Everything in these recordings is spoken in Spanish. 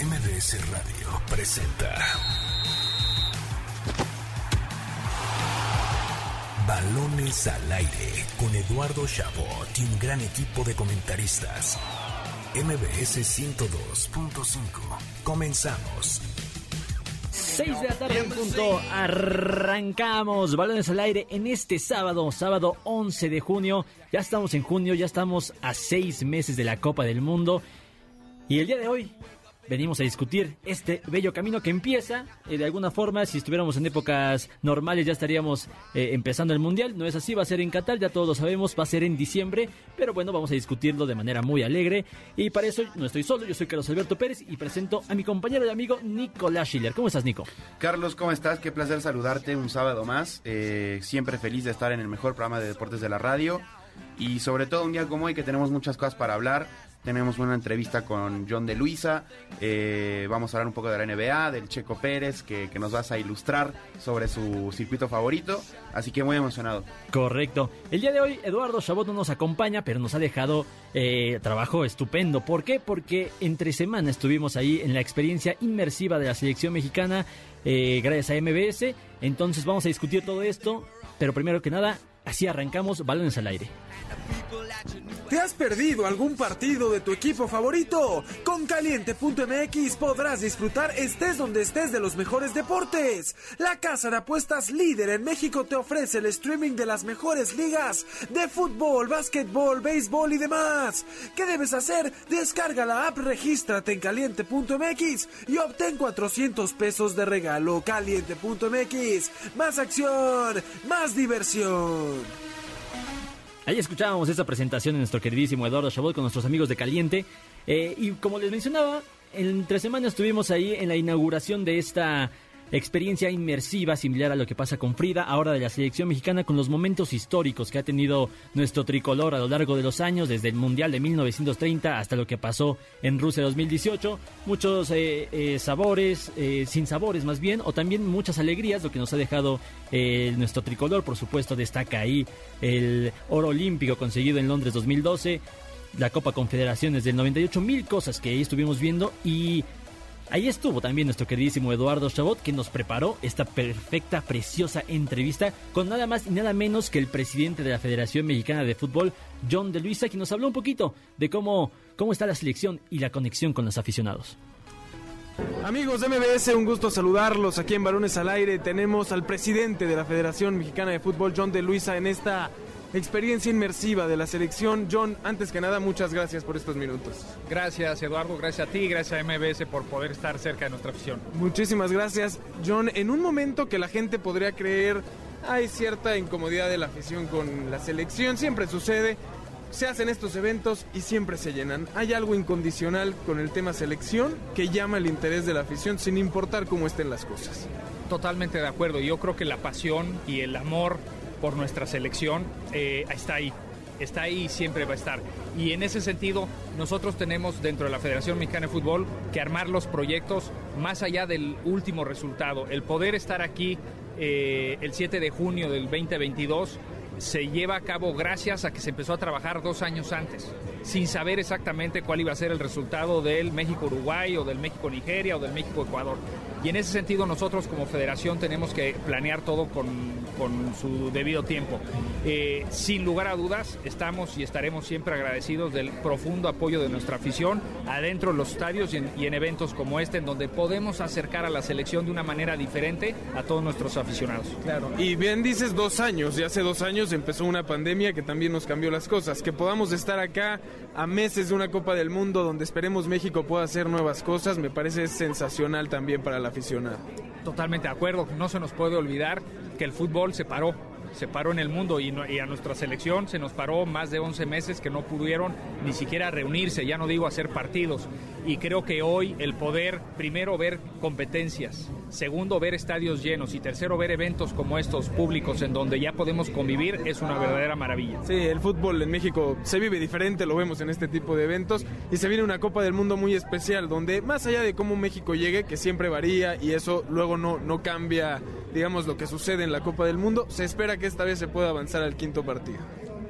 MBS Radio presenta Balones al aire con Eduardo Chabot y un gran equipo de comentaristas. MBS 102.5. Comenzamos. 6 de la tarde en punto. Arrancamos balones al aire en este sábado, sábado 11 de junio. Ya estamos en junio, ya estamos a seis meses de la Copa del Mundo. Y el día de hoy venimos a discutir este bello camino que empieza. Eh, de alguna forma, si estuviéramos en épocas normales ya estaríamos eh, empezando el Mundial. No es así, va a ser en Qatar, ya todos lo sabemos, va a ser en diciembre. Pero bueno, vamos a discutirlo de manera muy alegre. Y para eso no estoy solo, yo soy Carlos Alberto Pérez y presento a mi compañero y amigo Nicolás Schiller. ¿Cómo estás, Nico? Carlos, ¿cómo estás? Qué placer saludarte un sábado más. Eh, siempre feliz de estar en el mejor programa de deportes de la radio. Y sobre todo un día como hoy que tenemos muchas cosas para hablar. Tenemos una entrevista con John de Luisa. eh, vamos a hablar un poco de la NBA, del Checo Pérez, que, que nos vas a ilustrar sobre su circuito favorito. Así que muy emocionado. Correcto. El día de hoy Eduardo Chabot no nos acompaña, pero nos ha dejado eh, trabajo estupendo. ¿Por qué? Porque entre semana estuvimos ahí en la experiencia inmersiva de la selección mexicana, eh, gracias a MBS. Entonces vamos a discutir todo esto, pero primero que nada, así arrancamos balones al aire. ¿Te has perdido algún partido de tu equipo favorito? Con caliente.mx podrás disfrutar estés donde estés de los mejores deportes. La casa de apuestas líder en México te ofrece el streaming de las mejores ligas de fútbol, básquetbol, béisbol y demás. ¿Qué debes hacer? Descarga la app, regístrate en caliente.mx y obtén 400 pesos de regalo. Caliente.mx. Más acción, más diversión. Ahí escuchábamos esta presentación de nuestro queridísimo Eduardo Chabot con nuestros amigos de Caliente. Eh, y como les mencionaba, entre semanas estuvimos ahí en la inauguración de esta experiencia inmersiva similar a lo que pasa con Frida, ahora de la selección mexicana, con los momentos históricos que ha tenido nuestro tricolor a lo largo de los años, desde el Mundial de 1930 hasta lo que pasó en Rusia 2018. Muchos eh, eh, sabores, eh, sin sabores más bien, o también muchas alegrías, lo que nos ha dejado nuestro tricolor. Por supuesto, destaca ahí el oro olímpico conseguido en Londres 2012 la Copa Confederaciones del 98, mil cosas que ahí estuvimos viendo y ahí estuvo también nuestro queridísimo Eduardo Chabot que nos preparó esta perfecta, preciosa entrevista con nada más y nada menos que el presidente de la Federación Mexicana de Fútbol, John de Luisa, quien nos habló un poquito de cómo, cómo está la selección y la conexión con los aficionados. Amigos de MBS, un gusto saludarlos aquí en Balones al Aire. Tenemos al presidente de la Federación Mexicana de Fútbol, John de Luisa, en esta experiencia inmersiva de la selección. John, antes que nada, muchas gracias por estos minutos. Gracias Eduardo, gracias a ti, gracias a MBS por poder estar cerca de nuestra afición. Muchísimas gracias, John. En un momento que la gente podría creer hay cierta incomodidad de la afición con la selección, siempre sucede. Se hacen estos eventos y siempre se llenan. Hay algo incondicional con el tema selección que llama el interés de la afición sin importar cómo estén las cosas. Totalmente de acuerdo, yo creo que la pasión y el amor por nuestra selección eh, está ahí, está ahí y siempre va a estar. Y en ese sentido, nosotros tenemos dentro de la Federación Mexicana de Fútbol que armar los proyectos más allá del último resultado. El poder estar aquí eh, el 7 de junio del 2022 se lleva a cabo gracias a que se empezó a trabajar dos años antes, sin saber exactamente cuál iba a ser el resultado del México-Uruguay o del México-Nigeria o del México-Ecuador. Y en ese sentido nosotros como federación tenemos que planear todo con, con su debido tiempo. Eh, sin lugar a dudas, estamos y estaremos siempre agradecidos del profundo apoyo de nuestra afición adentro de los estadios y en, y en eventos como este, en donde podemos acercar a la selección de una manera diferente a todos nuestros aficionados. Claro. Y bien dices dos años, y hace dos años empezó una pandemia que también nos cambió las cosas. Que podamos estar acá a meses de una Copa del Mundo donde esperemos México pueda hacer nuevas cosas, me parece sensacional también para la aficionado. Totalmente de acuerdo, no se nos puede olvidar que el fútbol se paró, se paró en el mundo y, no- y a nuestra selección se nos paró más de 11 meses que no pudieron ni siquiera reunirse, ya no digo hacer partidos. Y creo que hoy el poder, primero ver competencias, segundo ver estadios llenos y tercero ver eventos como estos públicos en donde ya podemos convivir es una verdadera maravilla. Sí, el fútbol en México se vive diferente, lo vemos en este tipo de eventos y se viene una Copa del Mundo muy especial donde más allá de cómo México llegue, que siempre varía y eso luego no, no cambia, digamos, lo que sucede en la Copa del Mundo, se espera que esta vez se pueda avanzar al quinto partido.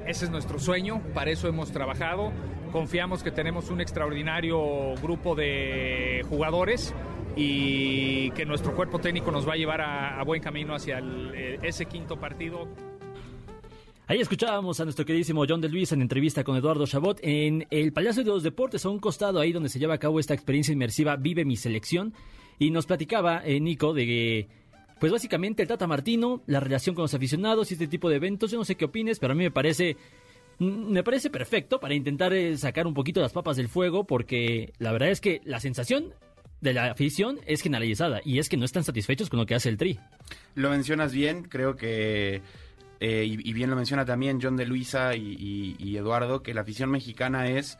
Ese es nuestro sueño, para eso hemos trabajado. confiamos que tenemos un extraordinario grupo de jugadores y que nuestro cuerpo técnico nos va a llevar a, buen camino hacia eh, ese quinto partido. Ahí escuchábamos a nuestro queridísimo John de Luis en entrevista con Eduardo Chabot en el Palacio de los Deportes, a un costado ahí donde se lleva a cabo esta experiencia inmersiva Vive mi selección. Y nos platicaba eh, Nico de pues básicamente el Tata Martino, la relación con los aficionados y este tipo de eventos. Yo no sé qué opines, pero a mí me parece mm, me parece perfecto para intentar eh, sacar un poquito las papas del fuego porque la verdad es que la sensación de la afición es generalizada y es que no están satisfechos con lo que hace el Tri. Lo mencionas bien, creo que eh, y, bien lo menciona también John de Luisa y, Eduardo, que la afición mexicana es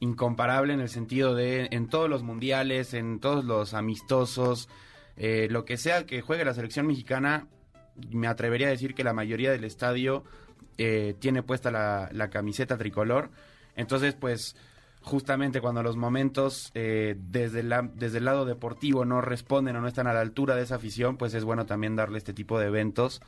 incomparable en el sentido de en todos los mundiales, en todos los amistosos, eh, lo que sea que juegue la selección mexicana, me atrevería a decir que la mayoría del estadio eh, tiene puesta la, camiseta tricolor. Entonces, pues justamente cuando los momentos desde, la, desde el lado deportivo no responden o no están a la altura de esa afición, pues es bueno también darle este tipo de eventos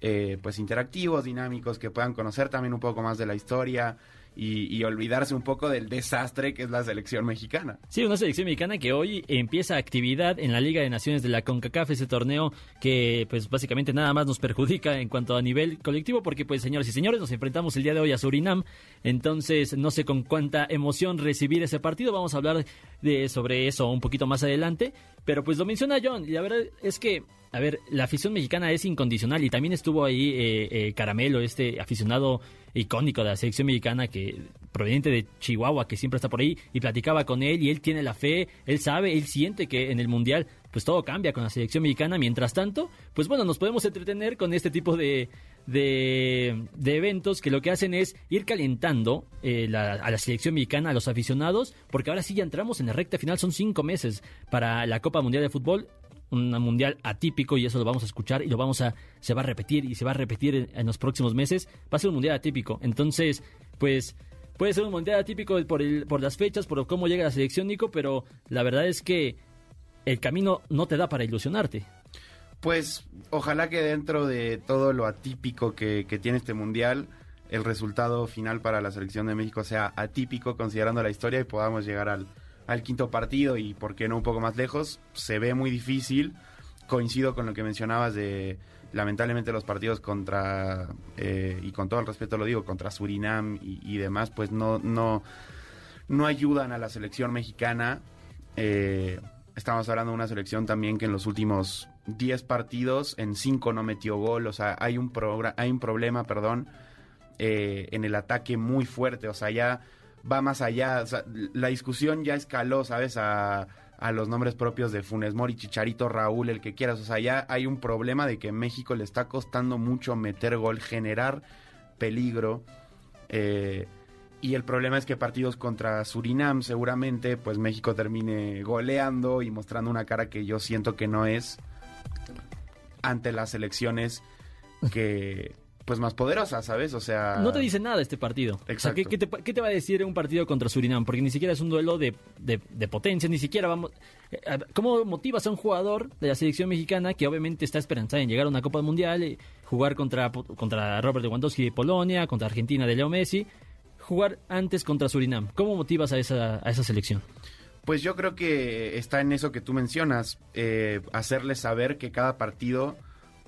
eh, pues interactivos, dinámicos, que puedan conocer también un poco más de la historia, y, olvidarse un poco del desastre que es la selección mexicana. Sí, una selección mexicana que hoy empieza actividad en la Liga de Naciones de la CONCACAF, ese torneo que pues básicamente nada más nos perjudica en cuanto a nivel colectivo, porque pues señores y señores, nos enfrentamos el día de hoy a Surinam, entonces no sé con cuánta emoción recibir ese partido, vamos a hablar de, sobre eso un poquito más adelante, pero pues lo menciona John, y la verdad es que a ver, la afición mexicana es incondicional y también estuvo ahí eh, eh, Caramelo, este aficionado icónico de la selección mexicana que proveniente de Chihuahua, que siempre está por ahí, y platicaba con él y él tiene la fe, él sabe, él siente que en el Mundial pues todo cambia con la selección mexicana. Mientras tanto, pues bueno, nos podemos entretener con este tipo de, de, eventos que lo que hacen es ir calentando eh, a la selección mexicana, a los aficionados, porque ahora sí ya entramos en la recta final, son cinco meses para la Copa Mundial de Fútbol un mundial atípico y eso lo vamos a escuchar y lo vamos a se va a repetir y se va a repetir en, los próximos meses. Va a ser un mundial atípico. Entonces pues puede ser un mundial atípico por el por las fechas por cómo llega la selección Nico pero la verdad es que el camino no te da para ilusionarte. Pues ojalá que dentro de todo lo atípico que, que tiene este mundial el resultado final para la selección de México sea atípico considerando la historia y podamos llegar al al quinto partido y por qué no un poco más lejos, se ve muy difícil. Coincido con lo que mencionabas de lamentablemente los partidos contra, eh, y con todo el respeto lo digo, contra Surinam y, demás, pues no, no, no ayudan a la selección mexicana. Eh, estamos hablando de una selección también que en los últimos 10 partidos, en 5 no metió gol, o sea, hay un, hay un problema, perdón, eh, en el ataque muy fuerte, o sea, ya va más allá. la discusión ya escaló, ¿sabes? A, a, los nombres propios de Funes Mori, Chicharito, Raúl, el que quieras. O sea, ya hay un problema de que México le está costando mucho meter gol, generar peligro. Eh, y el problema es que partidos contra Surinam, seguramente, pues México termine goleando y mostrando una cara que yo siento que no es ante las elecciones que pues más poderosa, ¿sabes? O sea... No te dice nada este partido. Exacto. ¿qué, te, va a decir un partido contra Surinam? Porque ni siquiera es un duelo de, de, potencia, ni siquiera vamos... Eh, ¿Cómo motivas a un jugador de la selección mexicana que obviamente está esperanzada en llegar a una Copa Mundial, y jugar contra, contra Robert Lewandowski de Polonia, contra Argentina de Leo Messi, jugar antes contra Surinam? ¿Cómo motivas a esa, a esa selección? Pues yo creo que está en eso que tú mencionas, eh, hacerles saber que cada partido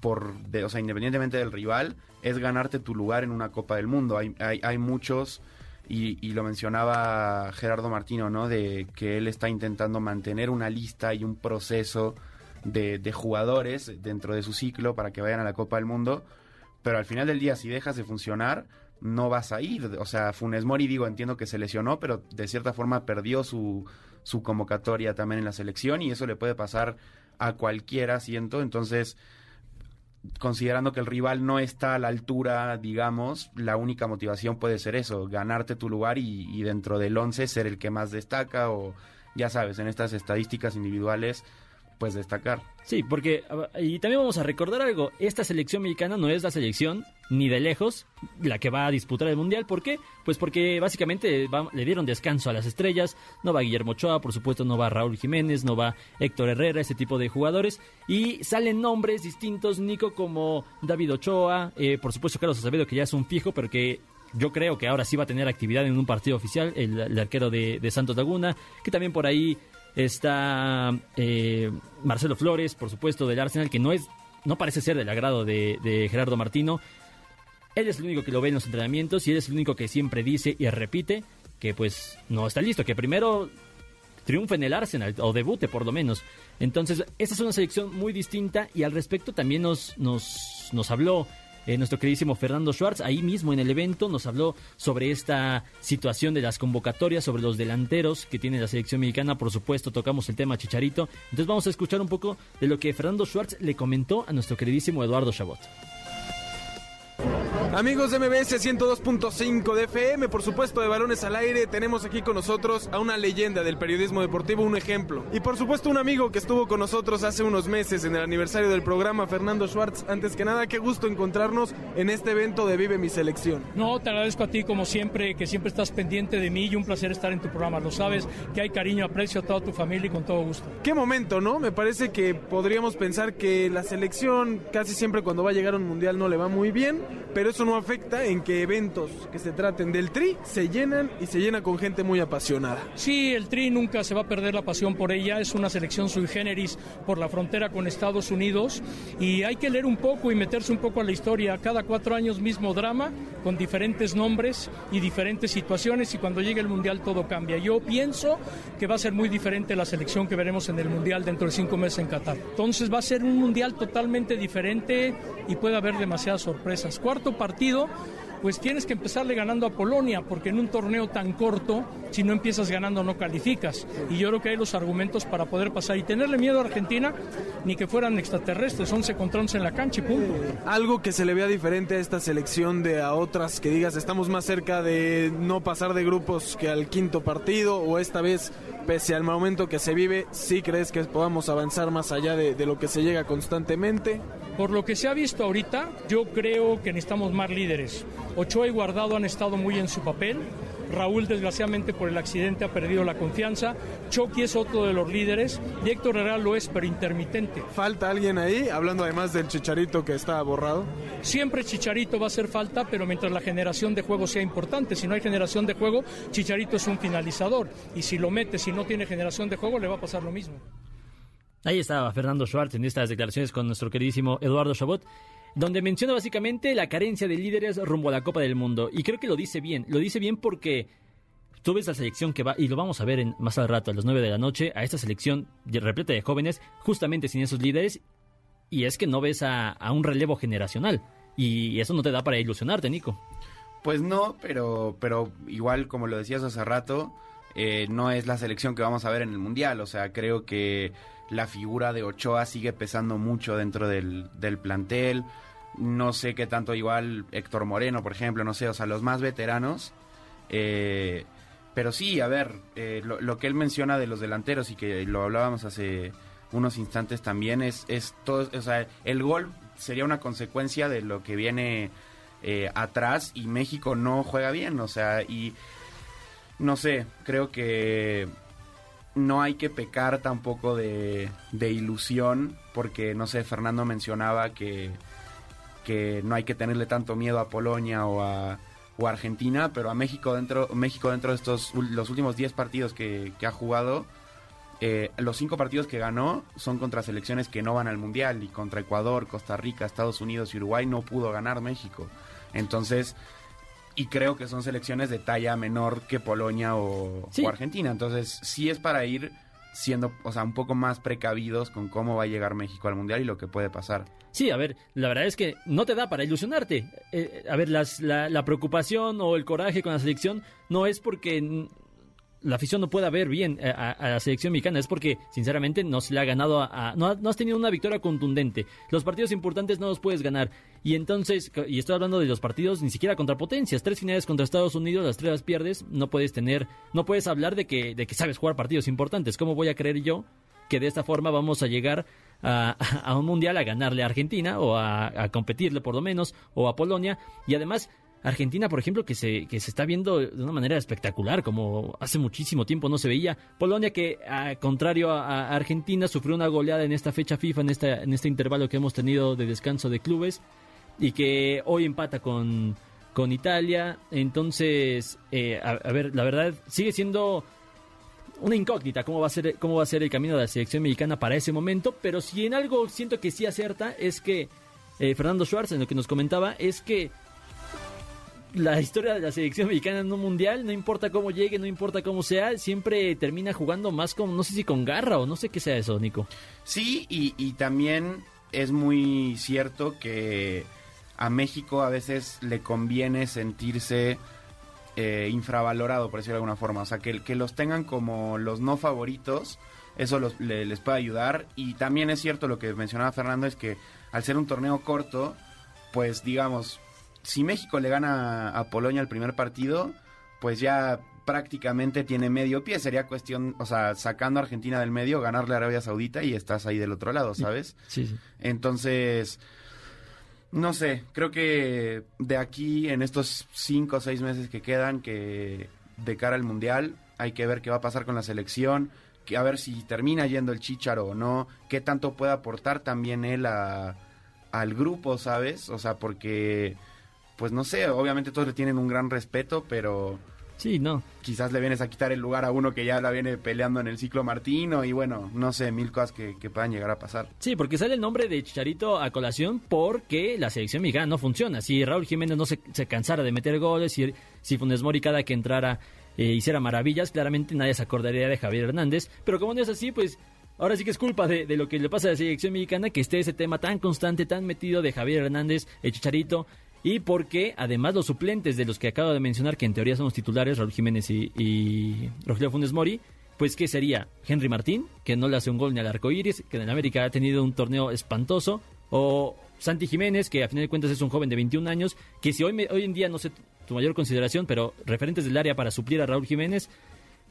por, de, o sea, independientemente del rival, es ganarte tu lugar en una Copa del Mundo. Hay, hay, hay muchos, y, y, lo mencionaba Gerardo Martino, ¿no? De que él está intentando mantener una lista y un proceso de, de jugadores dentro de su ciclo para que vayan a la Copa del Mundo. Pero al final del día, si dejas de funcionar, no vas a ir. O sea, Funes Mori, digo, entiendo que se lesionó, pero de cierta forma perdió su, su convocatoria también en la selección y eso le puede pasar a cualquiera, siento. Entonces, considerando que el rival no está a la altura, digamos, la única motivación puede ser eso, ganarte tu lugar y, dentro del 11 ser el que más destaca o, ya sabes, en estas estadísticas individuales pues destacar. Sí, porque y también vamos a recordar algo, esta selección mexicana no es la selección ni de lejos la que va a disputar el mundial, ¿por qué? Pues porque básicamente le dieron descanso a las estrellas, no va Guillermo Ochoa, por supuesto no va Raúl Jiménez, no va Héctor Herrera, ese tipo de jugadores y salen nombres distintos, Nico como David Ochoa, eh, por supuesto Carlos Acevedo que ya es un fijo, pero que yo creo que ahora sí va a tener actividad en un partido oficial, el, arquero de, Santos Laguna, que también por ahí está eh, Marcelo Flores, por supuesto, del Arsenal, que no es no parece ser del agrado de, Gerardo Martino. Él es el único que lo ve en los entrenamientos y él es el único que siempre dice y repite que pues no está listo, que primero triunfe en el Arsenal o debute por lo menos. Entonces, esta es una selección muy distinta y al respecto también nos, nos, nos habló eh, nuestro queridísimo Fernando Schwartz, ahí mismo en el evento, nos habló sobre esta situación de las convocatorias, sobre los delanteros que tiene la selección mexicana. Por supuesto, tocamos el tema Chicharito. Entonces, vamos a escuchar un poco de lo que Fernando Schwartz le comentó a nuestro queridísimo Eduardo Chabot. Amigos de MBS 102.5 de FM, por supuesto de Balones al Aire, tenemos aquí con nosotros a una leyenda del periodismo deportivo, un ejemplo. Y por supuesto un amigo que estuvo con nosotros hace unos meses en el aniversario del programa, Fernando Schwartz. Antes que nada, qué gusto encontrarnos en este evento de Vive mi Selección. No, te agradezco a ti como siempre, que siempre estás pendiente de mí y un placer estar en tu programa. Lo sabes, que hay cariño, aprecio a toda tu familia y con todo gusto. Qué momento, ¿no? Me parece que podríamos pensar que la selección casi siempre cuando va a llegar a un mundial no le va muy bien, pero eso no afecta en que eventos que se traten del Tri se llenan y se llena con gente muy apasionada. Sí, el Tri nunca se va a perder la pasión por ella, es una selección sui generis por la frontera con Estados Unidos y hay que leer un poco y meterse un poco a la historia. Cada cuatro años mismo drama, con diferentes nombres y diferentes situaciones y cuando llegue el Mundial todo cambia. Yo pienso que va a ser muy diferente la selección que veremos en el Mundial dentro de cinco meses en Qatar. Entonces va a ser un Mundial totalmente diferente y puede haber demasiadas sorpresas. Cuarto partido pues tienes que empezarle ganando a Polonia, porque en un torneo tan corto, si no empiezas ganando no calificas. Y yo creo que hay los argumentos para poder pasar. Y tenerle miedo a Argentina, ni que fueran extraterrestres, 11 contra 11 en la cancha y punto. Algo que se le vea diferente a esta selección de a otras, que digas, estamos más cerca de no pasar de grupos que al quinto partido, o esta vez, pese al momento que se vive, ¿sí crees que podamos avanzar más allá de, de lo que se llega constantemente? Por lo que se ha visto ahorita, yo creo que necesitamos más líderes. Ochoa y Guardado han estado muy en su papel. Raúl, desgraciadamente, por el accidente ha perdido la confianza. Chucky es otro de los líderes. Y Héctor Herrera lo es, pero intermitente. ¿Falta alguien ahí? Hablando además del Chicharito que está borrado. Siempre Chicharito va a hacer falta, pero mientras la generación de juego sea importante. Si no hay generación de juego, Chicharito es un finalizador. Y si lo mete, si no tiene generación de juego, le va a pasar lo mismo. Ahí estaba Fernando Schwartz en estas declaraciones con nuestro queridísimo Eduardo Chabot, donde menciona básicamente la carencia de líderes rumbo a la Copa del Mundo. Y creo que lo dice bien, lo dice bien porque tú ves la selección que va, y lo vamos a ver en, más al rato, a las 9 de la noche, a esta selección repleta de jóvenes, justamente sin esos líderes, y es que no ves a, un relevo generacional. Y eso no te da para ilusionarte, Nico. Pues no, pero, pero igual como lo decías hace rato, eh, no es la selección que vamos a ver en el Mundial. O sea, creo que la figura de Ochoa sigue pesando mucho dentro del, plantel. No sé qué tanto igual Héctor Moreno, por ejemplo, no sé, o sea, los más veteranos. Eh, pero sí, a ver, eh, lo, que él menciona de los delanteros y que lo hablábamos hace unos instantes también es, es todo, o sea, el gol sería una consecuencia de lo que viene eh, atrás y México no juega bien, o sea, y no sé, creo que no hay que pecar tampoco de, ilusión, porque, no sé, Fernando mencionaba que, que no hay que tenerle tanto miedo a Polonia o a, Argentina, pero a México dentro, México dentro de estos los últimos 10 partidos que, ha jugado, eh, los 5 partidos que ganó son contra selecciones que no van al Mundial, y contra Ecuador, Costa Rica, Estados Unidos y Uruguay no pudo ganar México. Entonces, y creo que son selecciones de talla menor que Polonia o, Argentina. Entonces, sí es para ir siendo, o sea, un poco más precavidos con cómo va a llegar México al Mundial y lo que puede pasar. Sí, a ver, la verdad es que no te da para ilusionarte. Eh, a ver, las, la, la, preocupación o el coraje con la selección no es porque la afición no pueda ver bien eh, a, la selección mexicana es porque, sinceramente, no se le ha ganado a, no, has tenido una victoria contundente. Los partidos importantes no los puedes ganar. Y entonces, y estoy hablando de los partidos ni siquiera contra potencias. Tres finales contra Estados Unidos, las tres las pierdes. No puedes tener, no puedes hablar de que, de que sabes jugar partidos importantes. ¿Cómo voy a creer yo que de esta forma vamos a llegar a, un mundial a ganarle a Argentina o a competirle por lo menos o a Polonia? Y además, Argentina, por ejemplo, que se, que se está viendo de una manera espectacular, como hace muchísimo tiempo no se veía. Polonia, que contrario a, Argentina, sufrió una goleada en esta fecha FIFA, en, esta, en este intervalo que hemos tenido de descanso de clubes, y que hoy empata con, con Italia. Entonces, eh, a, a ver, la verdad sigue siendo una incógnita cómo va a ser cómo va a ser el camino de la selección mexicana para ese momento, pero si en algo siento que sí acierta es que eh, Fernando Schwartz en lo que nos comentaba es que la historia de la selección mexicana en un mundial, no importa cómo llegue, no importa cómo sea, siempre termina jugando más con, no sé si con garra o no sé qué sea eso, Nico. Sí, y, también es muy cierto que a México a veces le conviene sentirse eh, infravalorado, por decirlo de alguna forma. O sea, que, que los tengan como los no favoritos, eso les puede ayudar. Y también es cierto lo que mencionaba Fernando, es que al ser un torneo corto, pues digamos, si México le gana a Polonia el primer partido, pues ya prácticamente tiene medio pie. Sería cuestión, o sea, sacando a Argentina del medio, ganarle a Arabia Saudita y estás ahí del otro lado, ¿sabes? Sí, sí. Entonces, no sé, creo que de aquí en estos cinco o seis meses que quedan, que de cara al Mundial, hay que ver qué va a pasar con la selección, que a ver si termina yendo el Chicharo o no, qué tanto puede aportar también él a, al grupo, ¿sabes? O sea, porque, pues no sé, obviamente todos le tienen un gran respeto, pero Sí, no. quizás le vienes a quitar el lugar a uno que ya la viene peleando en el ciclo Martino y bueno, no sé, mil cosas que, que puedan llegar a pasar. Sí, porque sale el nombre de Chicharito a colación porque la selección mexicana no funciona. Si Raúl Jiménez no se, se cansara de meter goles, si, si Funes Mori cada que entrara eh, hiciera maravillas, claramente nadie se acordaría de Javier Hernández. Pero como no es así, pues ahora sí que es culpa de, de lo que le pasa a la selección mexicana que esté ese tema tan constante, tan metido de Javier Hernández, el Chicharito. Y porque además los suplentes de los que acabo de mencionar, que en teoría son los titulares, Raúl Jiménez y, Rogelio Funes Mori, pues ¿qué sería? Henry Martín, que no le hace un gol ni al arco iris, que en América ha tenido un torneo espantoso, o Santi Jiménez, que a final de cuentas es un joven de 21 años, que si hoy, me- hoy en día no sé tu mayor consideración, pero referentes del área para suplir a Raúl Jiménez,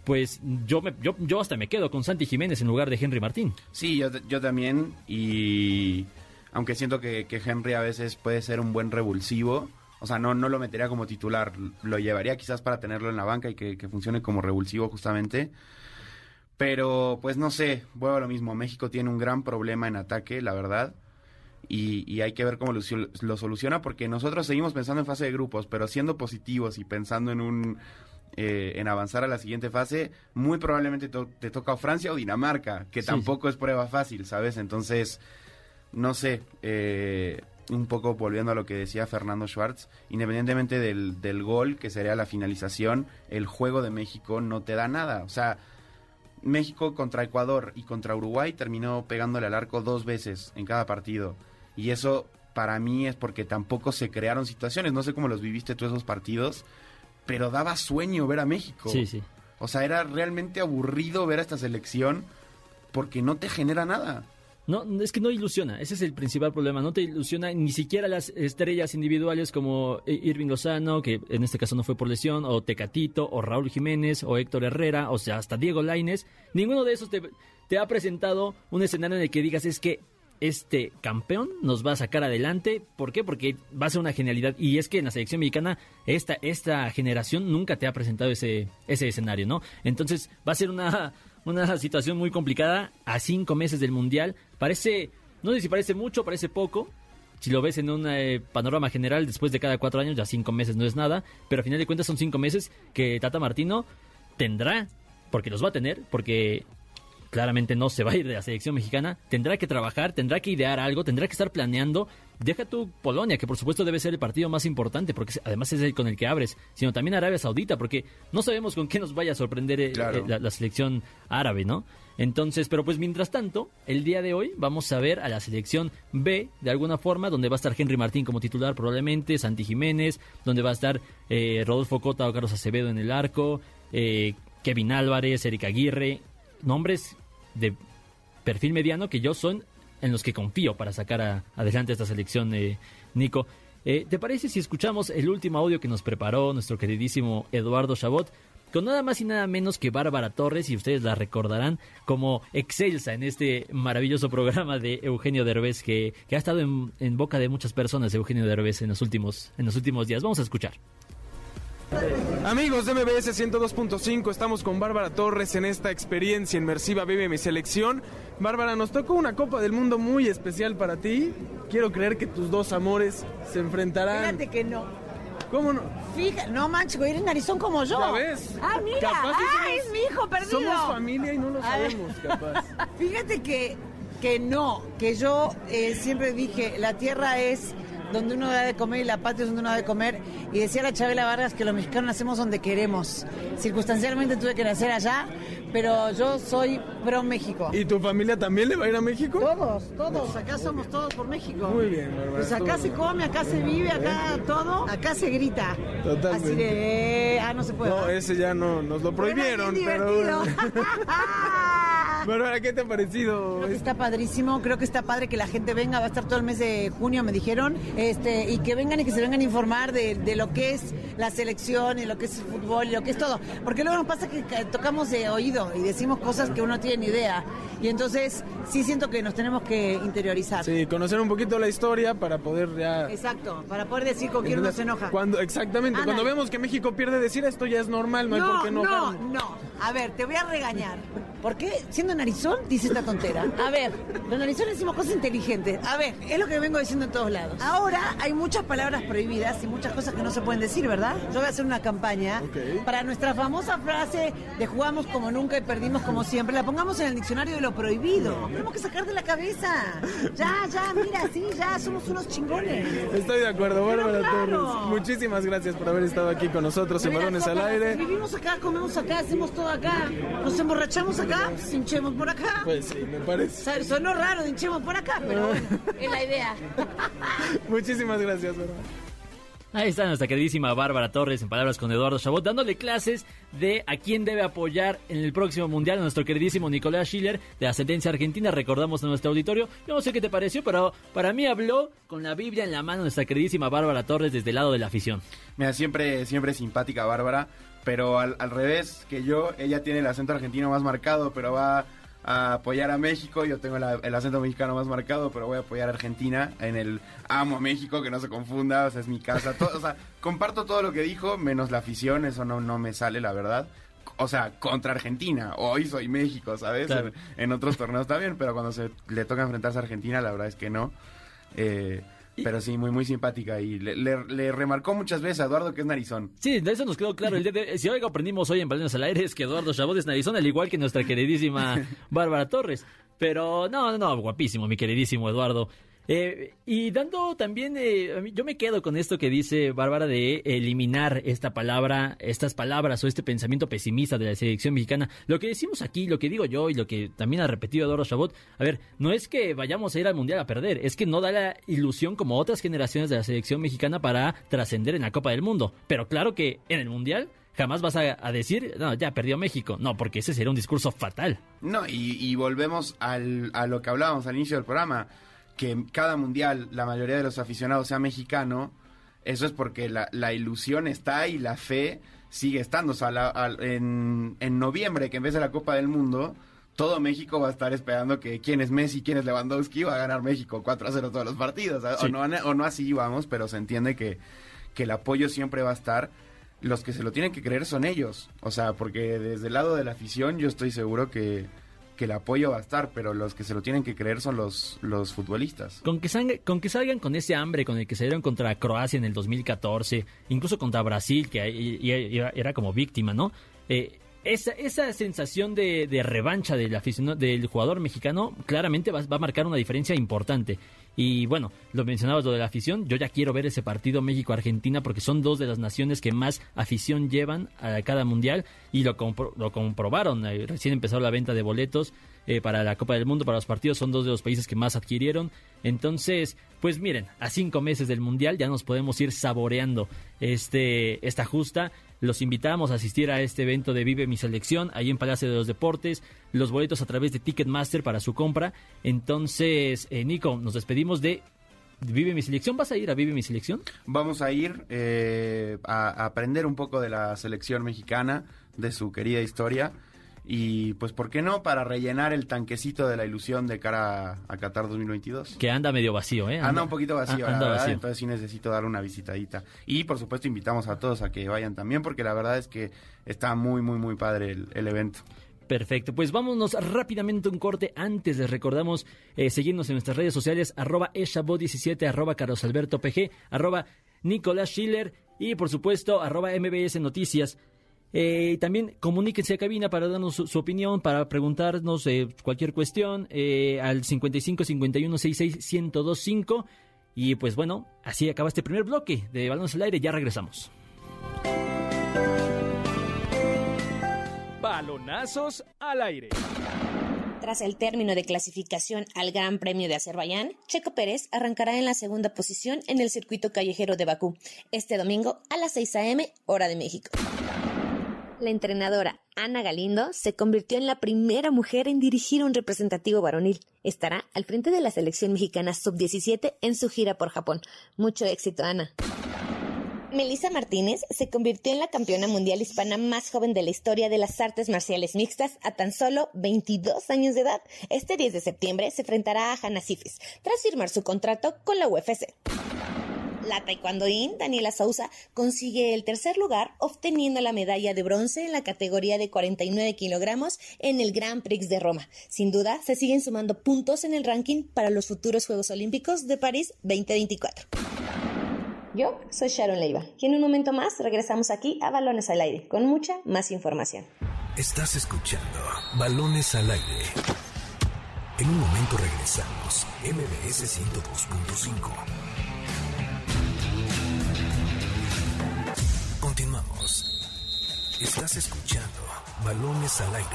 pues yo, me, yo, yo hasta me quedo con Santi Jiménez en lugar de Henry Martín. Sí, yo, yo también. Y aunque siento que, que Henry a veces puede ser un buen revulsivo, o sea, no, no lo metería como titular, lo llevaría quizás para tenerlo en la banca y que, que funcione como revulsivo justamente. Pero pues no sé, vuelvo a lo mismo, México tiene un gran problema en ataque, la verdad. Y, y hay que ver cómo lo, lo soluciona porque nosotros seguimos pensando en fase de grupos, pero siendo positivos y pensando en un eh, en avanzar a la siguiente fase, muy probablemente to- te toca Francia o Dinamarca, que Sí. tampoco es prueba fácil, ¿sabes? Entonces, no sé, eh, un poco volviendo a lo que decía Fernando Schwartz, independientemente del, del gol, que sería la finalización, el juego de México no te da nada. O sea, México contra Ecuador y contra Uruguay terminó pegándole al arco dos veces en cada partido. Y eso para mí es porque tampoco se crearon situaciones. No sé cómo los viviste tú esos partidos, pero daba sueño ver a México. Sí, sí. O sea, era realmente aburrido ver a esta selección porque no te genera nada. No, es que no ilusiona, ese es el principal problema, no te ilusiona ni siquiera las estrellas individuales como Irving Lozano, que en este caso no fue por lesión, o Tecatito, o Raúl Jiménez, o Héctor Herrera, o sea, hasta Diego Laines, ninguno de esos te, te ha presentado un escenario en el que digas es que este campeón nos va a sacar adelante, ¿por qué? Porque va a ser una genialidad, y es que en la selección mexicana esta, esta generación nunca te ha presentado ese, ese escenario, ¿no? Entonces va a ser una una situación muy complicada a cinco meses del Mundial. Parece, no sé si parece mucho, parece poco. Si lo ves en un eh, panorama general, después de cada cuatro años, ya cinco meses no es nada. Pero a final de cuentas son cinco meses que Tata Martino tendrá, porque los va a tener, porque claramente no se va a ir de la selección mexicana, tendrá que trabajar, tendrá que idear algo, tendrá que estar planeando. Deja tu Polonia, que por supuesto debe ser el partido más importante, porque además es el con el que abres, sino también Arabia Saudita, porque no sabemos con qué nos vaya a sorprender eh, Claro. eh, la, la selección árabe, ¿no? Entonces, pero pues mientras tanto, el día de hoy vamos a ver a la selección B de alguna forma, donde va a estar Henry Martín como titular probablemente, Santi Jiménez, donde va a estar eh, Rodolfo Cota o Carlos Acevedo en el arco, eh, Kevin Álvarez, Erika Aguirre, nombres de perfil mediano que yo son en los que confío para sacar adelante esta selección, Nico. Eh, ¿Te parece si escuchamos el último audio que nos preparó nuestro queridísimo Eduardo Chabot? Con nada más y nada menos que Bárbara Torres, y ustedes la recordarán como excelsa en este maravilloso programa de Eugenio Derbez, que, ha estado en, en boca de muchas personas, Eugenio Derbez, en los últimos, en los últimos días. Vamos a escuchar. Amigos de MBS 102.5, estamos con Bárbara Torres en esta experiencia inmersiva Vive mi selección. Bárbara, nos tocó una Copa del Mundo muy especial para ti. Quiero creer que tus dos amores se enfrentarán. Fíjate que no. ¿Cómo no? Fija, no manches, güey, eres narizón como yo. ¿Ya ves? Ah, mira. Capaz ah, somos- es mi hijo perdido. Somos familia y no lo sabemos, capaz. Fíjate que, que no, que yo eh, siempre dije, la tierra es donde uno da de comer y la patria es donde uno da de comer. Y decía la Chabela Vargas que los mexicanos nacemos donde queremos. Circunstancialmente tuve que nacer allá, pero yo soy pro México. ¿Y tu familia también le va a ir a México? Todos, todos, acá somos todos por México. Muy bien, Bárbara, Pues acá se come, acá se vive, acá todo, acá se grita. Totalmente. Así de, eh, ah, no se puede. No, ese ya no, nos lo prohibieron, pero... Bárbara, ¿qué te ha parecido? Creo que está padrísimo, creo que está padre que la gente venga, va a estar todo el mes de junio, me dijeron, este, y que vengan y que se vengan a informar de, de lo que es la selección y lo que es el fútbol y lo que es todo. Porque luego nos pasa que ca- tocamos de oído y decimos cosas que uno no tiene ni idea. Y entonces sí siento que nos tenemos que interiorizar. Sí, conocer un poquito la historia para poder ya... Exacto, para poder decir con quién uno se enoja. Cuando, exactamente, cuando vemos que México pierde, decir esto ya es normal, no, hay por qué no, no. A ver, te voy a regañar. ¿Por qué, siendo narizón, dice esta tontera? A ver, los narizones decimos cosas inteligentes. A ver, es lo que vengo diciendo en todos lados. Ahora hay muchas palabras prohibidas y muchas cosas que no se pueden decir, ¿verdad? Yo voy a hacer una campaña para nuestra famosa frase de jugamos como nunca y perdimos como siempre. La pongamos en el diccionario de lo prohibido. Tenemos que sacar de la cabeza. Ya, ya, mira, sí, ya, somos unos chingones. Estoy de acuerdo, Bárbara claro. Torres. Muchísimas gracias por haber estado aquí con nosotros en Balones al Aire. Vivimos acá, comemos acá, hacemos todo acá. Nos emborrachamos acá, hinchemos por acá. Pues sí, me parece. Sa- Sonó raro, hinchemos por acá, pero bueno, es la idea. Muchísimas gracias, Bárbara. Ahí está nuestra queridísima Bárbara Torres en palabras con Eduardo Chabot, dándole clases de a quién debe apoyar en el próximo mundial a nuestro queridísimo Nicolás Schiller de ascendencia argentina. Recordamos en nuestro auditorio. Yo no sé qué te pareció, pero para mí habló con la Biblia en la mano nuestra queridísima Bárbara Torres desde el lado de la afición. Mira, siempre, siempre simpática Bárbara, pero al, al revés que yo, ella tiene el acento argentino más marcado, pero va a apoyar a México, yo tengo la- el acento mexicano más marcado, pero voy a apoyar a Argentina en el amo a México, que no se confunda, o sea, es mi casa, todo, o sea, comparto todo lo que dijo, menos la afición, eso no, no me sale, la verdad. O sea, contra Argentina, hoy soy México, ¿sabes? Claro. En, en otros torneos también, pero cuando se le toca enfrentarse a Argentina, la verdad es que no. Eh, pero sí, muy, muy simpática y le, le- le remarcó muchas veces a Eduardo que es narizón. Sí, de eso nos quedó claro. El día de- si algo aprendimos hoy en Balones al Aire es que Eduardo Chabot es narizón, al igual que nuestra queridísima Bárbara Torres. Pero no, no, no, guapísimo, mi queridísimo Eduardo. Eh, y dando también, eh, yo me quedo con esto que dice Bárbara de eliminar esta palabra, estas palabras o este pensamiento pesimista de la selección mexicana. Lo que decimos aquí, lo que digo yo y lo que también ha repetido Eduardo Chabot, a ver, no es que vayamos a ir al Mundial a perder, es que no da la ilusión como otras generaciones de la selección mexicana para trascender en la Copa del Mundo. Pero claro que en el Mundial jamás vas a, a decir, no, ya perdió México. No, porque ese sería un discurso fatal. No, y, y volvemos al, a lo que hablábamos al inicio del programa, que cada mundial la mayoría de los aficionados sea mexicano, eso es porque la, la ilusión está y la fe sigue estando. O sea, la- al- en, en noviembre, que en vez de la Copa del Mundo, todo México va a estar esperando que quién es Messi, quién es Lewandowski, va a ganar México 4 a 0 todos los partidos. O, no, o no así vamos, pero se entiende que, que el apoyo siempre va a estar. Los que se lo tienen que creer son ellos. O sea, porque desde el lado de la afición yo estoy seguro que, que el apoyo va a estar, pero los que se lo tienen que creer son los, los futbolistas. Con que, salga- con que salgan con ese hambre con el que salieron contra Croacia en el 2014, incluso contra Brasil, que era como víctima, ¿no? Eh, esa, esa sensación de, de revancha del, del jugador mexicano claramente va, va a marcar una diferencia importante. Y bueno, lo mencionabas lo de la afición, yo ya quiero ver ese partido México-Argentina porque son dos de las naciones que más afición llevan a cada mundial y lo, compro- lo comprobaron. Eh, Recién empezó la venta de boletos eh, para la Copa del Mundo, para los partidos, son dos de los países que más adquirieron. Entonces, pues miren, a cinco meses del Mundial ya nos podemos ir saboreando este, esta justa. Los invitamos a asistir a este evento de Vive mi Selección, ahí en Palacio de los Deportes. Los boletos a través de Ticketmaster para su compra. Entonces, eh, Nico, nos despedimos de Vive mi Selección. ¿Vas a ir a Vive mi Selección? Vamos a ir eh, a, a aprender un poco de la selección mexicana, de su querida historia. Y pues, ¿por qué no? Para rellenar el tanquecito de la ilusión de cara a, Qatar 2022. Que anda medio vacío, ¿eh? Anda un poquito vacío, a- anda vacío. entonces sí necesito darle una visitadita. Y por supuesto invitamos a todos a que vayan también, porque la verdad es que está muy, muy, muy padre el, el evento. Perfecto, pues vámonos rápidamente un corte. Antes les recordamos eh, seguirnos en nuestras redes sociales, arroba eshabot17, arroba carlosalbertopg, arroba Nicolás Schiller y por supuesto arroba MBS Noticias. Eh, también comuníquense a cabina para darnos su, su opinión, para preguntarnos eh, cualquier cuestión eh, al 55 51 66 1025. Y pues bueno, así acaba este primer bloque de Balones al Aire. Ya regresamos. Balonazos al aire. Tras el término de clasificación al Gran Premio de Azerbaiyán, Checo Pérez arrancará en la segunda posición en el circuito callejero de Bakú este domingo a las 6 a.m. hora de México. La entrenadora Ana Galindo se convirtió en la primera mujer en dirigir un representativo varonil. Estará al frente de la selección mexicana sub-17 en su gira por Japón. Mucho éxito, Ana. Melissa Martínez se convirtió en la campeona mundial hispana más joven de la historia de las artes marciales mixtas a tan solo 22 años de edad. Este 10 de septiembre se enfrentará a Hannah Sifis tras firmar su contrato con la UFC. La taekwondoín Daniela Sousa consigue el tercer lugar obteniendo la medalla de bronce en la categoría de 49 kilogramos en el Grand Prix de Roma. Sin duda, se siguen sumando puntos en el ranking para los futuros Juegos Olímpicos de París 2024. Yo soy Sharon Leiva y en un momento más regresamos aquí a Balones al Aire con mucha más información. Estás escuchando Balones al Aire. En un momento regresamos. MBS 102.5. Estás escuchando Balones al Aire.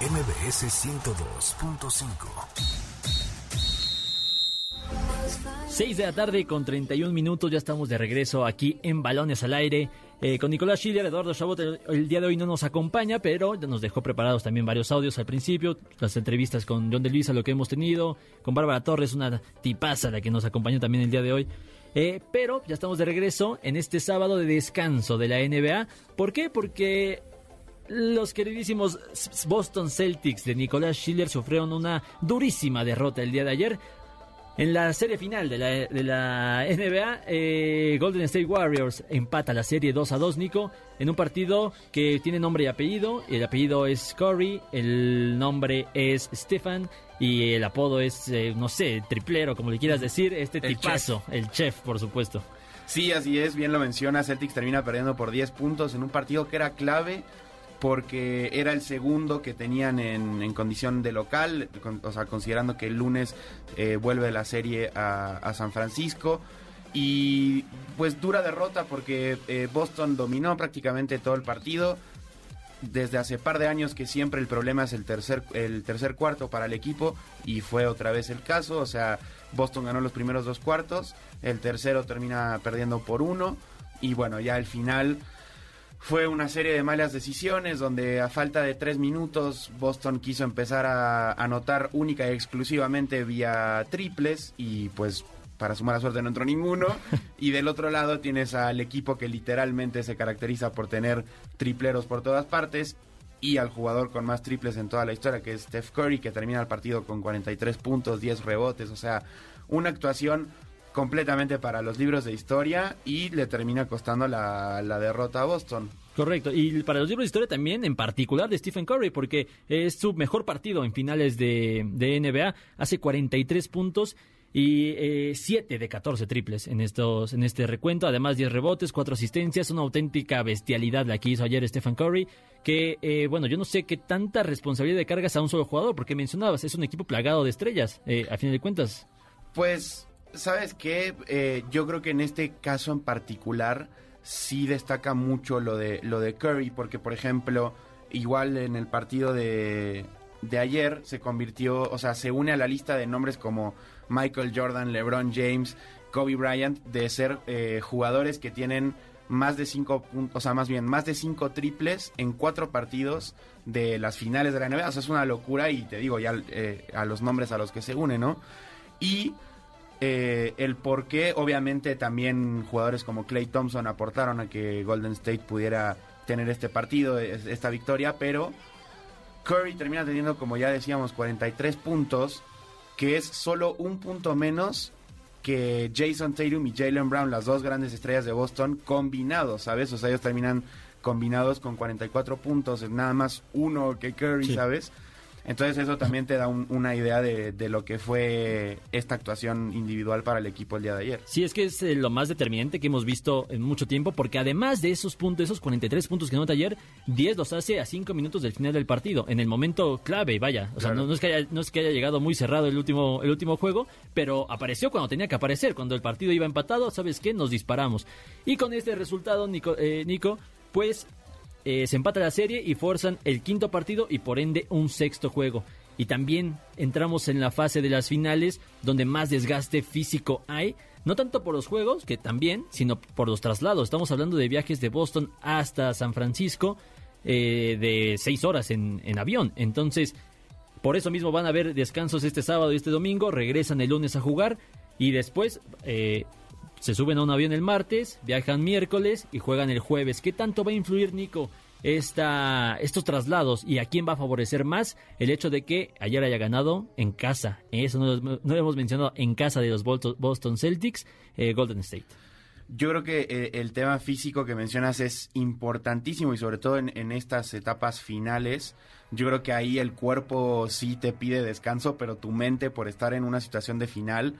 MBS 102.5. 6 de la tarde con 31 minutos, ya estamos de regreso aquí en Balones al Aire. eh, con Nicolás Schiller, Eduardo Chabot, el, día de hoy no nos acompaña, pero nos dejó preparados también varios audios al principio, las entrevistas con John de Luisa, lo que hemos tenido, con Bárbara Torres, una tipaza la que nos acompañó también el día de hoy. Eh, pero ya estamos de regreso en este sábado de descanso de la NBA. ¿Por qué? Porque los queridísimos Boston Celtics de Nicolás Schiller sufrieron una durísima derrota el día de ayer. En la serie final de la, de la NBA, eh, Golden State Warriors empata la serie 2 a 2, Nico, en un partido que tiene nombre y apellido. El apellido es Curry, el nombre es Stefan y el apodo es, eh, no sé, triplero, como le quieras decir, este El tipazo, el chef, por supuesto. Sí, así es, bien lo menciona. Celtics termina perdiendo por 10 puntos en un partido que era clave porque era el segundo que tenían en, condición de local, o sea, considerando que el lunes eh, vuelve la serie a, a San Francisco. Y pues dura derrota porque eh, Boston dominó prácticamente todo el partido. Desde hace par de años que siempre el problema es el tercer, el tercer cuarto para el equipo y fue otra vez el caso. O sea, Boston ganó los primeros dos cuartos, el tercero termina perdiendo por uno y bueno, ya al final fue una serie de malas decisiones donde a falta de tres minutos Boston quiso empezar a anotar única y exclusivamente vía triples y pues para su mala suerte no entró ninguno. Y del otro lado tienes al equipo que literalmente se caracteriza por tener tripleros por todas partes y al jugador con más triples en toda la historia que es Steph Curry que termina el partido con 43 puntos, 10 rebotes, o sea, una actuación completamente para los libros de historia y le termina costando la, la derrota a Boston. Correcto, y para los libros de historia también, en particular de Stephen Curry, porque es su mejor partido en finales de, de NBA, hace 43 puntos y 7 de 14 triples en estos en este recuento, además 10 rebotes, 4 asistencias, una auténtica bestialidad la que hizo ayer Stephen Curry, que eh, bueno, yo no sé qué tanta responsabilidad de cargas a un solo jugador, porque mencionabas, es un equipo plagado de estrellas, eh, a fin de cuentas. Pues, ¿sabes qué? Eh, yo creo que en este caso en particular sí destaca mucho lo de, lo de Curry, porque por ejemplo, igual en el partido de, de ayer se convirtió, o sea, se une a la lista de nombres como Michael Jordan, LeBron James, Kobe Bryant, de ser eh, jugadores que tienen más de cinco puntos, o sea, más bien, más de cinco triples en cuatro partidos de las finales de la NBA. O sea, es una locura y te digo ya eh, a los nombres a los que se une, ¿no? Y eh, el por qué, obviamente, también jugadores como Clay Thompson aportaron a que Golden State pudiera tener este partido, es- esta victoria, pero Curry termina teniendo, como ya decíamos, 43 puntos, que es solo un punto menos que Jason Tatum y Jalen Brown, las dos grandes estrellas de Boston, combinados, ¿sabes? O sea, ellos terminan combinados con 44 puntos, es nada más uno que Curry, Sí. ¿sabes? Entonces eso también te da un- una idea de, de lo que fue esta actuación individual para el equipo el día de ayer. Sí, es que es eh, lo más determinante que hemos visto en mucho tiempo, porque además de esos puntos, esos 43 puntos que anota ayer, 10 los hace a 5 minutos del final del partido, en el momento clave, vaya. O sea, no es que haya, no es que haya llegado muy cerrado el último, el último juego, pero apareció cuando tenía que aparecer, cuando el partido iba empatado, ¿sabes qué? Nos disparamos. Y con este resultado, Nico, eh, Nico pues eh, se empata la serie y forzan el quinto partido y por ende un sexto juego. Y también entramos en la fase de las finales donde más desgaste físico hay. No tanto por los juegos, que también, sino por los traslados. Estamos hablando de viajes de Boston hasta San Francisco eh, de seis horas en, avión. Entonces, por eso mismo van a haber descansos este sábado y este domingo. Regresan el lunes a jugar y después eh, se suben a un avión el martes, viajan miércoles y juegan el jueves. ¿Qué tanto va a influir, Nico, esta, estos traslados y a quién va a favorecer más el hecho de que ayer haya ganado en casa? Eso no, no hemos mencionado en casa de los Boston Celtics, eh, Golden State. Yo creo que eh, el tema físico que mencionas es importantísimo y sobre todo en estas etapas finales. Yo creo que ahí el cuerpo sí te pide descanso, pero tu mente por estar en una situación de final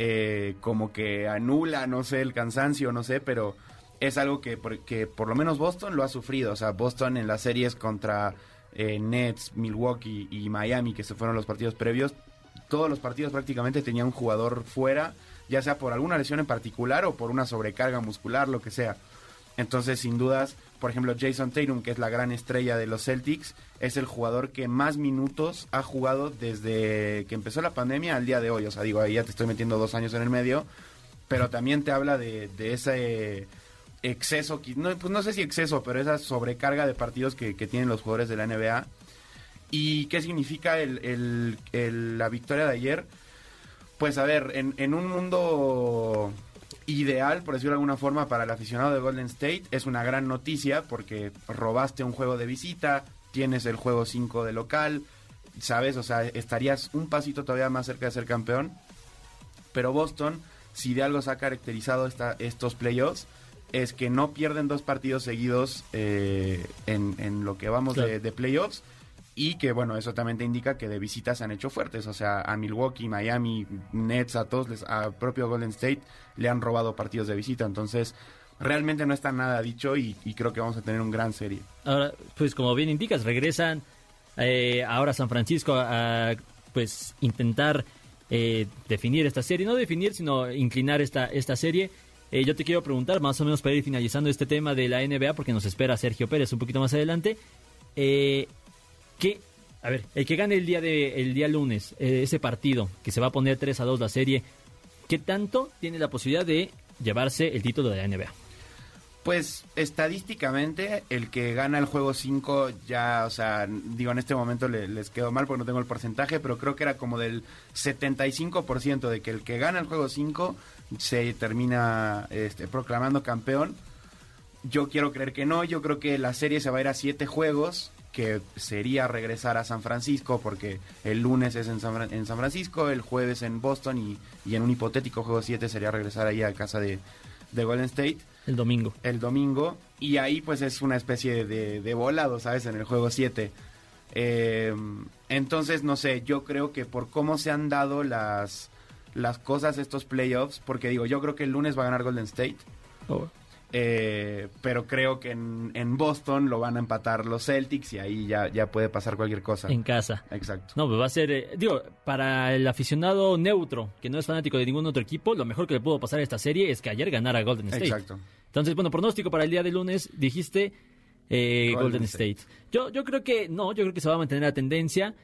eh, como que anula, no sé, el cansancio, no sé, pero es algo que por, por lo menos Boston lo ha sufrido. O sea, Boston en las series contra eh, Nets, Milwaukee y Miami, que se fueron los partidos previos, todos los partidos prácticamente tenía un jugador fuera, ya sea por alguna lesión en particular o por una sobrecarga muscular, lo que sea. Entonces, sin dudas, por ejemplo, Jason Tatum, que es la gran estrella de los Celtics, es el jugador que más minutos ha jugado desde que empezó la pandemia al día de hoy. O sea, digo, ahí ya te estoy metiendo dos años en el medio, pero también te habla de, ese exceso, no, pues no sé si exceso, pero esa sobrecarga de partidos que, tienen los jugadores de la NBA. ¿Y qué significa el- la victoria de ayer? Pues a ver, en un mundo ideal, por decirlo de alguna forma, para el aficionado de Golden State, es una gran noticia porque robaste un juego de visita, tienes el juego 5 de local, ¿sabes? O sea, estarías un pasito todavía más cerca de ser campeón. Pero Boston, si de algo se ha caracterizado esta, estos playoffs, es que no pierden dos partidos seguidos eh, en, en lo que vamos Claro. de, de playoffs. Y que, bueno, eso también te indica que de visitas se han hecho fuertes. O sea, a Milwaukee, Miami, Nets, a todos, les, a propio Golden State, le han robado partidos de visita. Entonces, realmente no está nada dicho y, creo que vamos a tener un gran serie. Ahora, pues como bien indicas, regresan eh, ahora a San Francisco a, a, pues intentar eh, definir esta serie, no definir, sino inclinar esta, esta serie. Eh, yo te quiero preguntar, más o menos para ir finalizando este tema de la NBA, porque nos espera Sergio Pérez un poquito más adelante. Eh, ¿qué, a ver, el que gane el día, de, el día lunes, eh, ese partido, que se va a poner 3 a 2 la serie, ¿qué tanto tiene la posibilidad de llevarse el título de la NBA? Pues estadísticamente, el que gana el juego 5 ya, o sea, digo, en este momento le- les quedó mal porque no tengo el porcentaje, pero creo que era como del 75% de que el que gana el juego 5 se termina este, proclamando campeón. Yo quiero creer que no, yo creo que la serie se va a ir a 7 juegos, que sería regresar a San Francisco, porque el lunes es en San, en San Francisco, el jueves en Boston y, y en un hipotético juego 7 sería regresar ahí a casa de, de Golden State El domingo. el domingo y ahí pues es una especie de, de volado, ¿sabes? En el juego 7. Eh, entonces, no sé, yo creo que por cómo se han dado las, las cosas estos playoffs, porque digo, yo creo que el lunes va a ganar Golden State, Oh. Eh, pero creo que en, en Boston lo van a empatar los Celtics y ahí ya, ya puede pasar cualquier cosa. En casa. Exacto. No, pues va a ser, eh, digo, para el aficionado neutro, que no es fanático de ningún otro equipo, lo mejor que le pudo pasar a esta serie es que ayer ganara Golden State. Exacto. Entonces, bueno, pronóstico para el día de lunes, dijiste eh, Golden Golden, State. State. Yo, yo creo que no, yo creo que se va a mantener la tendencia.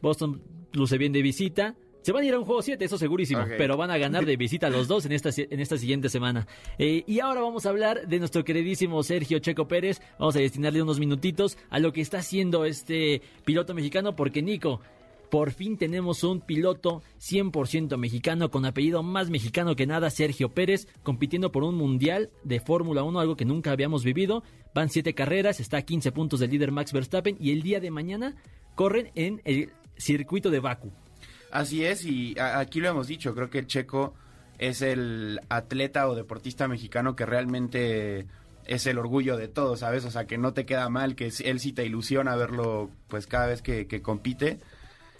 Boston luce bien de visita. Se van a ir a un juego 7, eso segurísimo, pero van a ganar de visita los dos en esta, en esta siguiente semana. Eh, y ahora vamos a hablar de nuestro queridísimo Sergio Checo Pérez. Vamos a destinarle unos minutitos a lo que está haciendo este piloto mexicano, porque Nico, por fin tenemos un piloto 100% mexicano con apellido más mexicano que nada, Sergio Pérez, compitiendo por un mundial de Fórmula 1, algo que nunca habíamos vivido. Van siete carreras, está a 15 puntos del líder Max Verstappen y el día de mañana corren en el circuito de Baku. Así es, y aquí lo hemos dicho, creo que el Checo es el atleta o deportista mexicano que realmente es el orgullo de todos, ¿sabes? O sea, que no te queda mal, que él sí te ilusiona verlo pues cada vez que, que compite.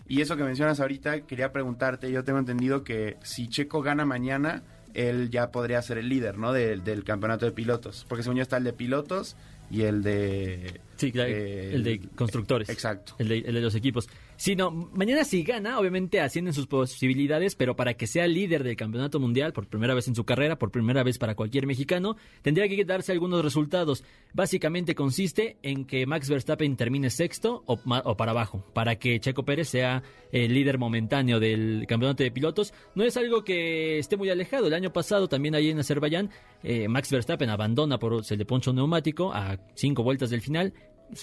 Y eso que mencionas ahorita, quería preguntarte, yo tengo entendido que si Checo gana mañana, él ya podría ser el líder, ¿no? Del, del campeonato de pilotos. Porque según yo está el de pilotos y el de... Sí, claro, eh, el de constructores. Exacto. El de, el de los equipos. Sí, no, mañana si gana, obviamente ascienden sus posibilidades, pero para que sea líder del campeonato mundial por primera vez en su carrera, por primera vez para cualquier mexicano, tendría que darse algunos resultados. Básicamente consiste en que Max Verstappen termine sexto o, o para abajo, para que Checo Pérez sea el líder momentáneo del campeonato de pilotos. No es algo que esté muy alejado. El año pasado, también ahí en Azerbaiyán, eh, Max Verstappen abandona por se le poncha un neumático a cinco vueltas del final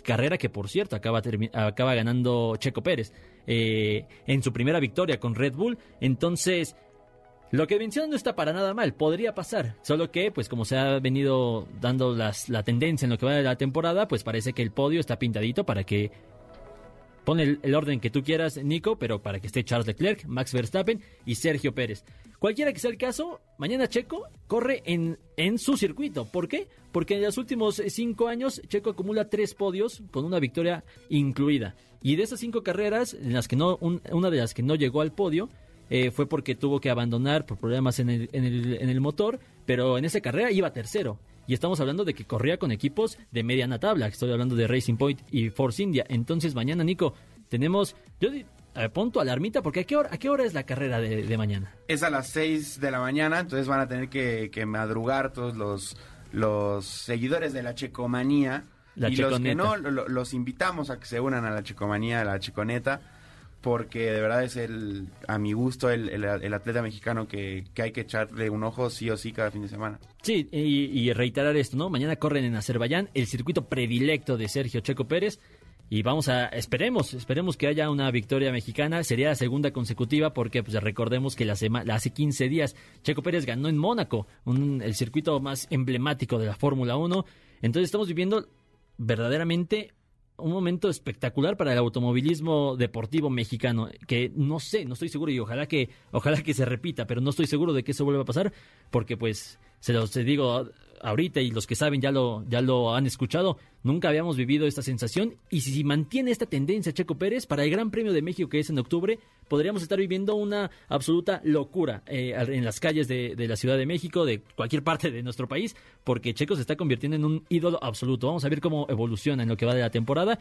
carrera que por cierto acaba, acaba ganando Checo Pérez eh, en su primera victoria con Red Bull. Entonces, lo que mencionan no está para nada mal, podría pasar. Solo que, pues como se ha venido dando las, la tendencia en lo que va de la temporada, pues parece que el podio está pintadito para que... Pon el, orden que tú quieras, Nico, pero para que esté Charles Leclerc, Max Verstappen y Sergio Pérez. Cualquiera que sea el caso, mañana Checo corre en, en su circuito. ¿Por qué? Porque en los últimos cinco años Checo acumula tres podios con una victoria incluida. Y de esas cinco carreras, en las que no, un- una de las que no llegó al podio, eh, fue porque tuvo que abandonar por problemas en el, en, el, en el motor, pero en esa carrera iba tercero. Y estamos hablando de que corría con equipos de mediana tabla. Estoy hablando de Racing Point y Force India. Entonces mañana, Nico, tenemos... Yo di- eh, alarmita porque ¿a qué hora, a qué hora es la carrera de, de mañana? Es a las 6 de la mañana, entonces van a tener que, que madrugar todos los, los seguidores de la Checomanía. La y los que no, lo- los invitamos a que se unan a la Checomanía, a la Checoneta, porque de verdad es el, a mi gusto, el, el- atleta mexicano que, que hay que echarle un ojo sí o sí cada fin de semana. Sí, y, reiterar esto, ¿no? Mañana corren en Azerbaiyán, el circuito predilecto de Sergio Checo Pérez. Y vamos a, esperemos, esperemos que haya una victoria mexicana. Sería la segunda consecutiva porque pues, recordemos que la sema- la hace 15 días Checo Pérez ganó en Mónaco, un- el circuito más emblemático de la Fórmula 1. Entonces estamos viviendo verdaderamente un momento espectacular para el automovilismo deportivo mexicano que no sé, no estoy seguro y ojalá que ojalá que se repita, pero no estoy seguro de que eso vuelva a pasar porque pues se los digo ahorita y los que saben ya lo ya lo han escuchado, nunca habíamos vivido esta sensación y si, si mantiene esta tendencia Checo Pérez para el Gran Premio de México que es en octubre, podríamos estar viviendo una absoluta locura eh, en las calles de, la Ciudad de México, de cualquier parte de nuestro país, porque Checo se está convirtiendo en un ídolo absoluto. Vamos a ver cómo evoluciona en lo que va de la temporada.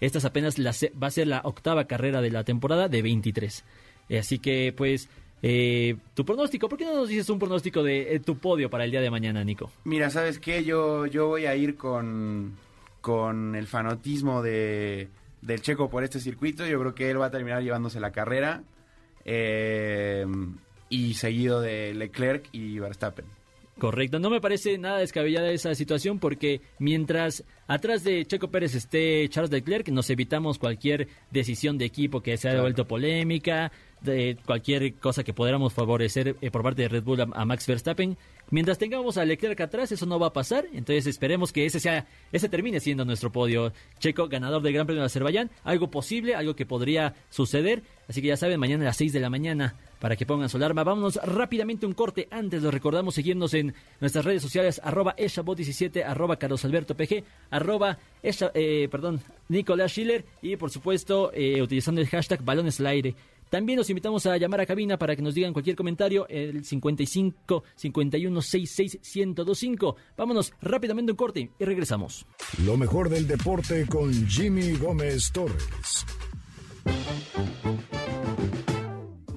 Esta es apenas la, va a ser la octava carrera de la temporada de 23. Eh, así que, pues, eh, tu pronóstico, ¿por qué no nos dices un pronóstico de eh, tu podio para el día de mañana, Nico? Mira, ¿sabes qué? Yo, yo voy a ir con, con el fanatismo de, del Checo por este circuito. Yo creo que él va a terminar llevándose la carrera. eh, y seguido de Leclerc y Verstappen. Correcto, no me parece nada descabellada esa situación porque mientras atrás de Checo Pérez esté Charles Leclerc, nos evitamos cualquier decisión de equipo que se haya vuelto polémica, de cualquier cosa que podamos favorecer eh, por parte de Red Bull a, Max Verstappen. Mientras tengamos a Leclerc atrás, eso no va a pasar, entonces esperemos que ese sea, ese termine siendo nuestro podio. Checo, ganador del Gran Premio de Azerbaiyán, algo posible, algo que podría suceder, así que ya saben, mañana a las 6 de la mañana para que pongan su alarma. Vámonos rápidamente un corte. Antes los recordamos seguirnos en nuestras redes sociales, arroba eshabot17, arroba carlosalbertopg, arroba eh, perdón, Nicolás Schiller y por supuesto eh, utilizando el hashtag balones al aire. También los invitamos a llamar a cabina para que nos digan cualquier comentario, el 55 51 66 1025. Vámonos rápidamente un corte y regresamos. Lo mejor del deporte con Jimmy Gómez Torres.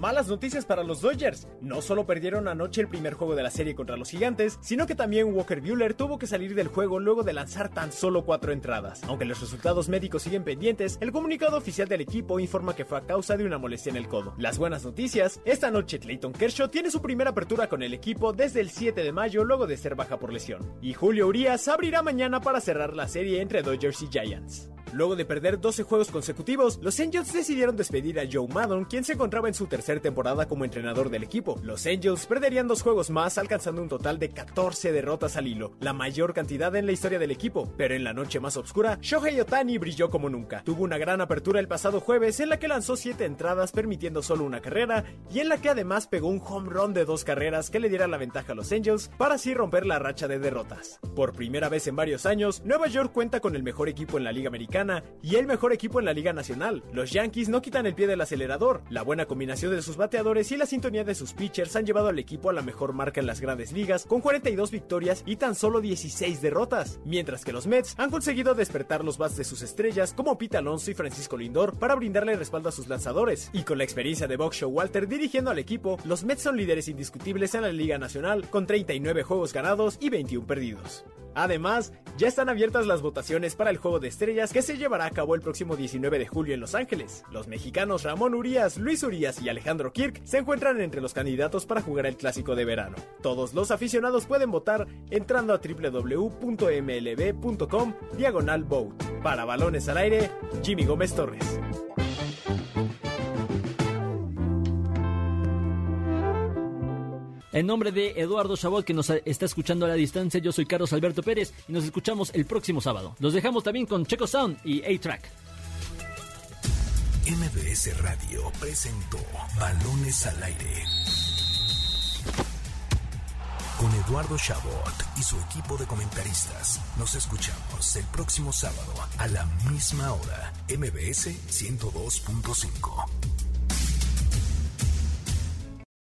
Malas noticias para los Dodgers. No solo perdieron anoche el primer juego de la serie contra los Gigantes, sino que también Walker Buehler tuvo que salir del juego luego de lanzar tan solo cuatro entradas. Aunque los resultados médicos siguen pendientes, el comunicado oficial del equipo informa que fue a causa de una molestia en el codo. Las buenas noticias, esta noche Clayton Kershaw tiene su primera apertura con el equipo desde el 7 de mayo luego de ser baja por lesión. Y Julio Urias abrirá mañana para cerrar la serie entre Dodgers y Giants. Luego de perder 12 juegos consecutivos, los Angels decidieron despedir a Joe Maddon, quien se encontraba en su tercera temporada como entrenador del equipo. Los Angels perderían dos juegos más, alcanzando un total de 14 derrotas al hilo, la mayor cantidad en la historia del equipo. Pero en la noche más oscura, Shohei Otani brilló como nunca. Tuvo una gran apertura el pasado jueves en la que lanzó 7 entradas permitiendo solo una carrera y en la que además pegó un home run de dos carreras que le diera la ventaja a los Angels para así romper la racha de derrotas. Por primera vez en varios años, Nueva York cuenta con el mejor equipo en la Liga Americana Y el mejor equipo en la Liga Nacional. Los Yankees no quitan el pie del acelerador. La buena combinación de sus bateadores y la sintonía de sus pitchers han llevado al equipo a la mejor marca en las grandes ligas, con 42 victorias y tan solo 16 derrotas. Mientras que los Mets han conseguido despertar los bats de sus estrellas como Pete Alonso y Francisco Lindor para brindarle respaldo a sus lanzadores. Y con la experiencia de Buck Walter dirigiendo al equipo, los Mets son líderes indiscutibles en la Liga Nacional con 39 juegos ganados y 21 perdidos. Además, ya están abiertas las votaciones para el Juego de Estrellas que se llevará a cabo el próximo 19 de julio en Los Ángeles. Los mexicanos Ramón Urias, Luis Urias y Alejandro Kirk se encuentran entre los candidatos para jugar el Clásico de Verano. Todos los aficionados pueden votar entrando a www.mlb.com diagonal vote. Para balones al aire, Jimmy Gómez Torres. En nombre de Eduardo Chabot, que nos está escuchando a la distancia, yo soy Carlos Alberto Pérez y nos escuchamos el próximo sábado. Los dejamos también con Checo Sound y A-Track. MBS Radio presentó Balones al Aire. Con Eduardo Chabot y su equipo de comentaristas. Nos escuchamos el próximo sábado a la misma hora. MBS 102.5.